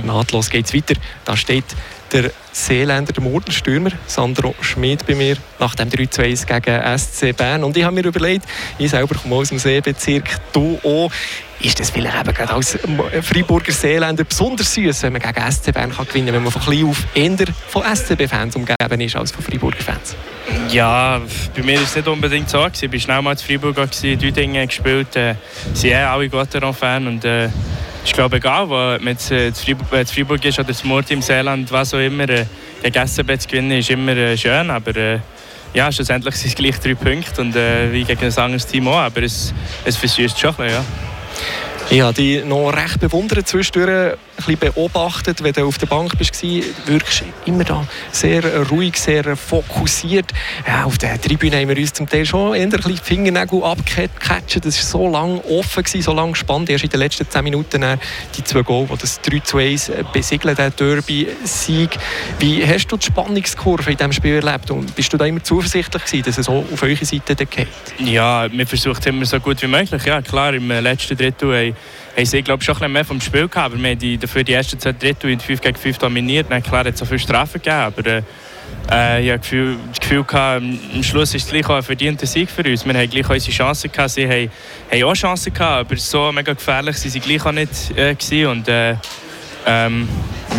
nahtlos geht es weiter. Da steht der Seeländer, der Mordenstürmer, Sandro Schmid bei mir, nach dem 3-2 gegen SC Bern. Und ich habe mir überlegt, ich selber komme aus dem Seebezirk, du auch, ist das vielleicht eben gerade als Freiburger Seeländer besonders süß, wenn man gegen SC Bern kann gewinnen kann, wenn man von klein auf eher von SCB-Fans umgeben ist als von Freiburger Fans? Ja, bei mir war es nicht unbedingt so. Ich war schnell mal in Freiburg, drei Dinge gespielt. Äh, sie sind alle Gotteron-Fan äh, ich glaube, egal, wo man jetzt äh, Freiburg, ist oder Mord im Seeland, was auch immer, äh, gegen zu gewinnen, ist immer äh, schön. Aber äh, ja, schlussendlich sind es gleich drei Punkte und äh, wie gegen ein anderes Team auch. Aber es, es versüßt schon ein bisschen, ja. Ich habe noch recht bewundert zwischendurch ein beobachtet, wenn du auf der Bank bist, wirkst immer da sehr ruhig, sehr fokussiert. Ja, auf der Tribüne haben wir uns zum Teil schon eher die Fingernägel abgecatcht. Das war so lange offen, so lange spannend. Erst in den letzten 10 Minuten die zwei Goal, die das 3 zu 1 besiegeln, der Derby-Sieg. Wie hast du die Spannungskurve in diesem Spiel erlebt? Und bist du da immer zuversichtlich gewesen, dass es so auf eure Seite geht? Ja, wir versuchen immer so gut wie möglich. Ja, klar, im letzten Drittel haben sie glaube schon ein bisschen mehr vom Spiel gehabt. Aber wir haben die, dafür die ersten zwei Drittel in 5 gegen 5 dominiert. Dann, klar, hat es so viele Strafen gegeben. Aber äh, äh ich hatte das Gefühl, gehabt, am Schluss ist es gleich auch ein verdienter Sieg für uns. Wir haben gleich unsere Chancen gehabt. Sie haben, haben auch Chancen gehabt, aber so mega gefährlich waren sie gleich auch nicht äh, Und, äh, ähm,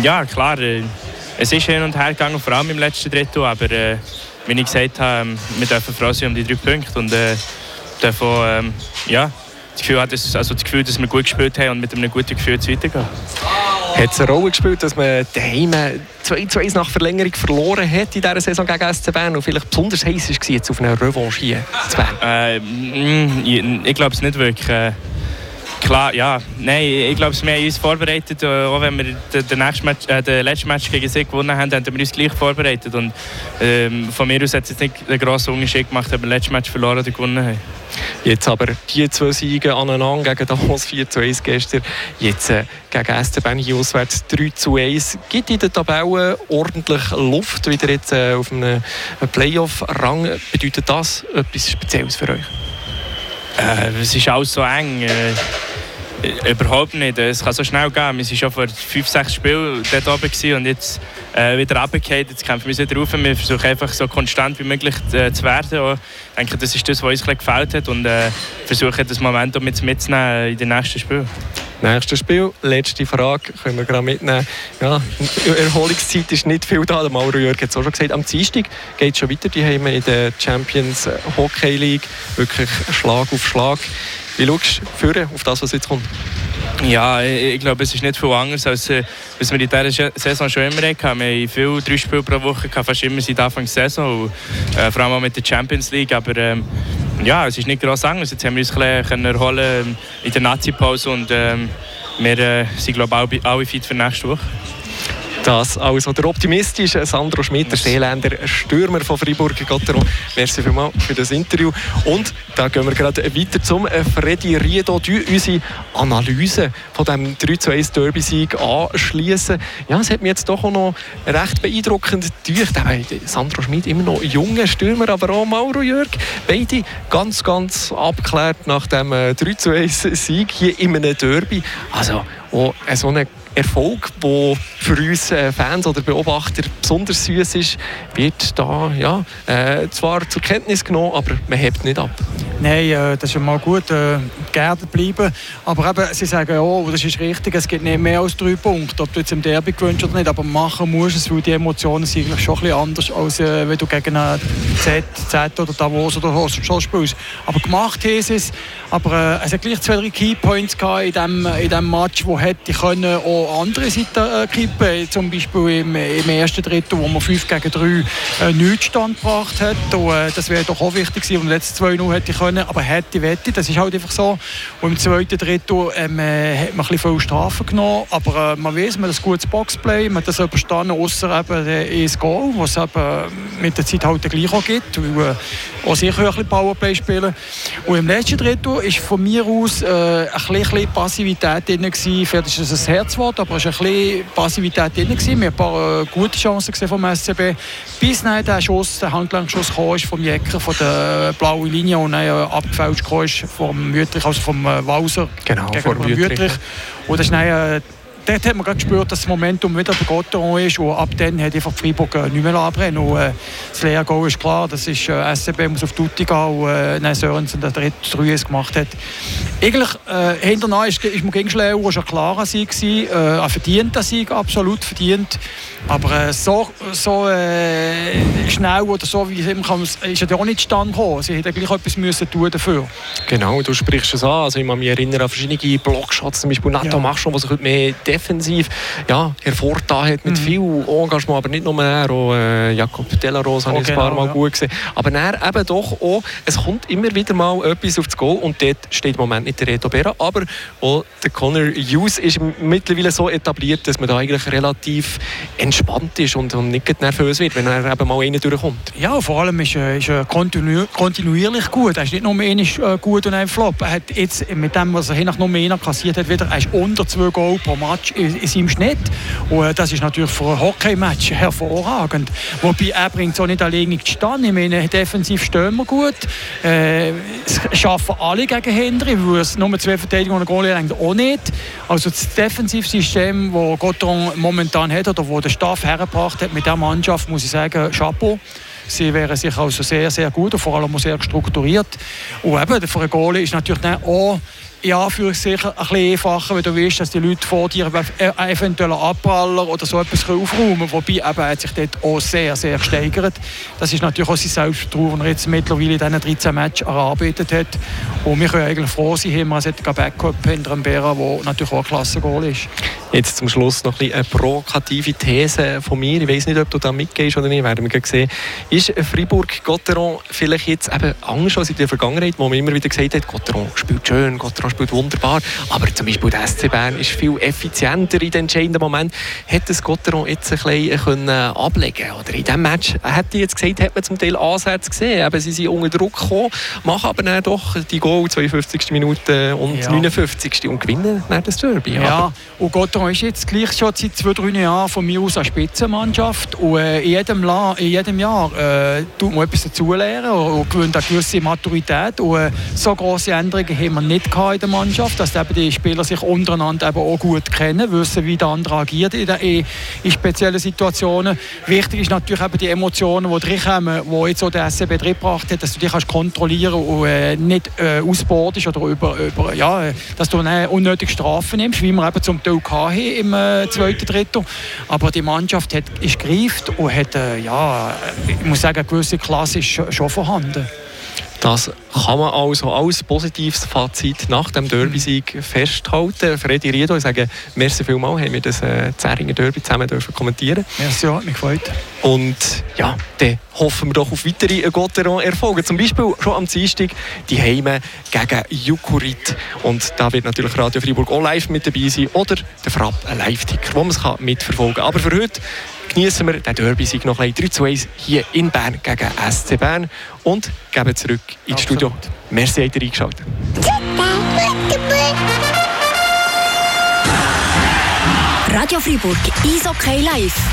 ja, klar, äh, es ist hin und her gegangen, vor allem im letzten Drittel. Aber äh, wie ich gesagt habe, wir dürfen froh sein um die drei Punkte. Und äh, davon, ähm, ja, das Gefühl, dass, also das Gefühl, dass wir gut gespielt haben und mit einem guten Gefühl zu weitergehen. Hat es eine Rolle gespielt, dass man daheim 2-2 nach Verlängerung verloren hat in dieser Saison gegen SC Bern und vielleicht besonders heiß war jetzt auf eine Revanche hier zu Bern? Äh, mm, ich glaube es nicht wirklich. Äh, klar, ja. Nein, ich glaube, wir haben uns vorbereitet. Äh, auch wenn wir den, nächsten Match, äh, den letzten Match gegen sie gewonnen haben, haben wir uns gleich vorbereitet. Und ähm, von mir aus hat es jetzt nicht einen grossen Unterschied gemacht, ob wir das letzte Match verloren oder gewonnen haben. Jetzt aber die zwei Siege aneinander gegen Davos 4 zu 1 gestern, jetzt äh, gegen SC hier auswärts 3 zu 1. Gibt in der Tabelle ordentlich Luft, wieder jetzt äh, auf einem Playoff-Rang. Bedeutet das etwas Spezielles für euch? Äh, es ist alles so eng. Äh, überhaupt nicht. Es kann so schnell gehen. Wir waren schon vor fünf, sechs Spielen dort oben und jetzt äh, wieder runtergefallen. Jetzt kämpfen wir wieder rauf. Wir versuchen einfach so konstant wie möglich äh, zu werden. Und ich denke, das ist das, was uns gefällt hat und äh, versuchen das Momentum mit mitzunehmen in den nächsten Spielen. Nächstes Spiel, letzte Frage, können wir gerade mitnehmen. Ja, Erholungszeit ist nicht viel da, der Mauro Jörg hat es auch schon gesagt. Am Dienstag geht es schon weiter, die haben wir in der Champions Hockey League wirklich Schlag auf Schlag. Wie schaust du auf das, was jetzt kommt? Ja, ich, ich glaube, es ist nicht viel anders, als äh, was wir in dieser Saison schon immer hatten. Wir haben viele drei Spiele pro Woche, fast immer seit Anfang der Saison, und, äh, vor allem auch mit der Champions League. Aber ähm, ja, es ist nicht groß anders. Jetzt haben wir uns ein bisschen erholen ähm, in der Nazi-Pause und ähm, wir äh, sind, glaube ich, alle fit für nächste Woche. Das also der optimistische Sandro Schmidt, der Seeländer Stürmer von Freiburg Gotteron. Merci vielmals für das Interview. Und da gehen wir gerade weiter zum Freddy Riedo, die unsere Analyse von dem 3 1 Derby-Sieg anschließen. Ja, es hat mich jetzt doch auch noch recht beeindruckend durch. Sandro Schmidt immer noch junger Stürmer, aber auch Mauro Jörg. Beide ganz, ganz abgeklärt nach dem 3 1 Sieg hier in einem Derby. Also, auch so eine Erfolg, der für uns äh, Fans oder Beobachter besonders süß ist, wird da ja, äh, zwar zur Kenntnis genommen, aber man hebt nicht ab. Nein, äh, das ist mal gut, äh, geerdet bleiben. Aber eben, sie sagen, oh, das ist richtig, es gibt nicht mehr als drei Punkte, ob du jetzt im Derby gewünscht oder nicht, aber machen musst es, weil die Emotionen sind eigentlich schon ein bisschen anders, als äh, wenn du gegen einen Z, Z oder Davos oder so spielst. Aber gemacht sie es, aber äh, es hat gleich zwei, drei Keypoints in diesem in dem Match, wo hätte können auch andere Seite äh, kippen. Zum Beispiel im, im, ersten Drittel, wo man 5 gegen 3 äh, nichts Stand gebracht hat. Und, äh, das wäre doch auch wichtig gewesen. Und letztes 2-0 hätte ich können, aber hätte, wette, das ist halt einfach so. Und im zweiten Drittel ähm, äh, hat man ein bisschen Strafen genommen. Aber äh, man weiß, man hat ein gutes Boxplay, man hat das überstanden, außer eben das Goal, was es mit der Zeit halt gleich auch gibt. Weil, äh, auch sicher ein bisschen Powerplay spielen. Und im letzten Drittel war von mir aus äh, ein bisschen Passivität drin. Vielleicht ist das ein Herzwort, aber es war ein bisschen Passivität drin. Wir haben ein paar äh, gute Chancen vom SCB. Bis dann der Schuss, der Handlangschuss kam, vom Jäcker von der blauen Linie und dann äh, abgefälscht kam vom Wüttrich, also vom äh, Walser genau, gegenüber Wüttrich. Und das ist dann, äh, dort hat man gespürt, dass das Momentum wieder bei Gotteron ist und ab dann hat einfach Freiburg äh, nicht mehr anbrennen. Und, äh, das Lehrgoal ist klar, das ist äh, SCB muss auf Tutti gehen und äh, Sörensen der dritte 3 gemacht hat. Eigentlich äh, hinterher ist, ist man gegen Schleuer schon klarer Sieg gewesen, äh, ein verdienter Sieg, absolut verdient. Aber äh, so, so äh, schnell oder so wie es kann, ist er auch nicht zustande gekommen. Sie hätten gleich etwas müssen tun dafür. Genau, du sprichst es an. Also ich kann mich erinnern an verschiedene Blockshots, zum Beispiel Nato ja. Machon, der sich mehr defensiv ja, hervorgetan hat mit mhm. viel Engagement, aber nicht nur er, auch äh, Jakob Delaros habe ich genau, ein paar Mal ja. gut gesehen. Aber er eben doch auch, es kommt immer wieder mal etwas aufs Goal und dort steht im Moment nicht der Reto Berra, aber auch der Connor Hughes ist mittlerweile so etabliert, dass man da eigentlich relativ entspannt ist und, und nicht nervös wird, wenn er eben mal einen durchkommt. Ja, vor allem ist er, ist er kontinu kontinuierlich gut. Er ist nicht nur einmal äh, gut und ein Flop. Er hat jetzt mit dem, was er nach nur einer kassiert hat, wieder, er ist unter zwei Goal pro Match in, in seinem Schnitt. Und äh, das ist natürlich für ein Hockey-Match hervorragend. Wobei er bringt es auch nicht alleine zustande. Ich meine, defensiv stehen wir gut. Äh, es schaffen alle gegen Hendry, weil es nur zwei Verteidigungen und Goalie auch nicht. Also das Defensivsystem, das Gotron momentan hat oder wo der Staff hergebracht hat mit der Mannschaft, muss ich sagen, Chapeau. Sie wären sich also sehr, sehr gut und vor allem sehr strukturiert. Und eben, für einen Goalie ist natürlich auch ja, für sich ein bisschen einfacher, wenn du weißt, dass die Leute vor dir äh, eventuell Abpraller oder so etwas aufräumen. Wobei eben, hat sich dort auch sehr, sehr gesteigert. Das ist natürlich auch sein Selbstvertrauen, das er jetzt mittlerweile in diesen 13 Matches erarbeitet hat. Und wir können eigentlich froh sein, dass wir einen Backup hinter einem Bera, der natürlich auch ein Klasse-Goal ist. Jetzt zum Schluss noch ein eine provokative These von mir. Ich weiß nicht, ob du da mitgehst oder nicht, werden wir sehen. Ist Fribourg-Gotteron vielleicht jetzt eben anders als in der Vergangenheit, wo man immer wieder gesagt hat, Gotteron spielt schön, Gotteron spielt wunderbar, aber zum Beispiel der SC Bern ist viel effizienter in den entscheidenden Moment. Hätte das Gotteron jetzt ein bisschen können ablegen Oder in diesem Match, hätte ich jetzt gesagt, hat man zum Teil Ansätze gesehen. Eben, sie sind unter Druck gekommen, machen aber dann doch die Goal 52. Minute und ja. 59. und gewinnen dann das Derby. Ja, und Gotteron ist jetzt gleich schon seit zwei, drei Jahren von mir aus eine Spitzenmannschaft und äh, in, jedem in jedem Jahr äh, tut man etwas dazulernen und, und gewinnt eine gewisse Maturität und äh, so große Änderungen haben wir nicht in der Mannschaft, dass eben die Spieler sich untereinander eben auch gut kennen, wissen, wie der andere agiert in, der, in, in speziellen Situationen. Wichtig ist natürlich eben die Emotionen, die reinkommen, die jetzt auch der SCB drin gebracht hat, dass du dich kannst kontrollieren und äh, nicht äh, ausbordest oder über, über, ja, dass du eine unnötige Strafen nimmst, wie wir eben zum Teil hatten im äh, zweiten Drittel. Aber die Mannschaft hat, ist gereift und hat, äh, ja, ich muss sagen, eine gewisse Klasse ist schon vorhanden. Das kann man also als positives Fazit nach dem Derby-Sieg festhalten. Freddy Riedo, ich sage merci vielmals, haben wir das äh, Zähringer Derby zusammen dürfen kommentieren. Merci, hat mich gefreut. Und ja, dann hoffen wir doch auf weitere Gotteron-Erfolge. Zum Beispiel schon am Dienstag die Heime gegen Jukurit. Und da wird natürlich Radio Freiburg auch live mit dabei sein oder der Frapp, ein Live-Ticker, wo man es mitverfolgen kann. Aber für heute genießen wir den Derby-Sieg noch ein 3 zu 1 hier in Bern gegen SC Bern und geben zurück ins Absolut. Studio. Merci, habt ihr eingeschaltet. Radio Freiburg, Eishockey live.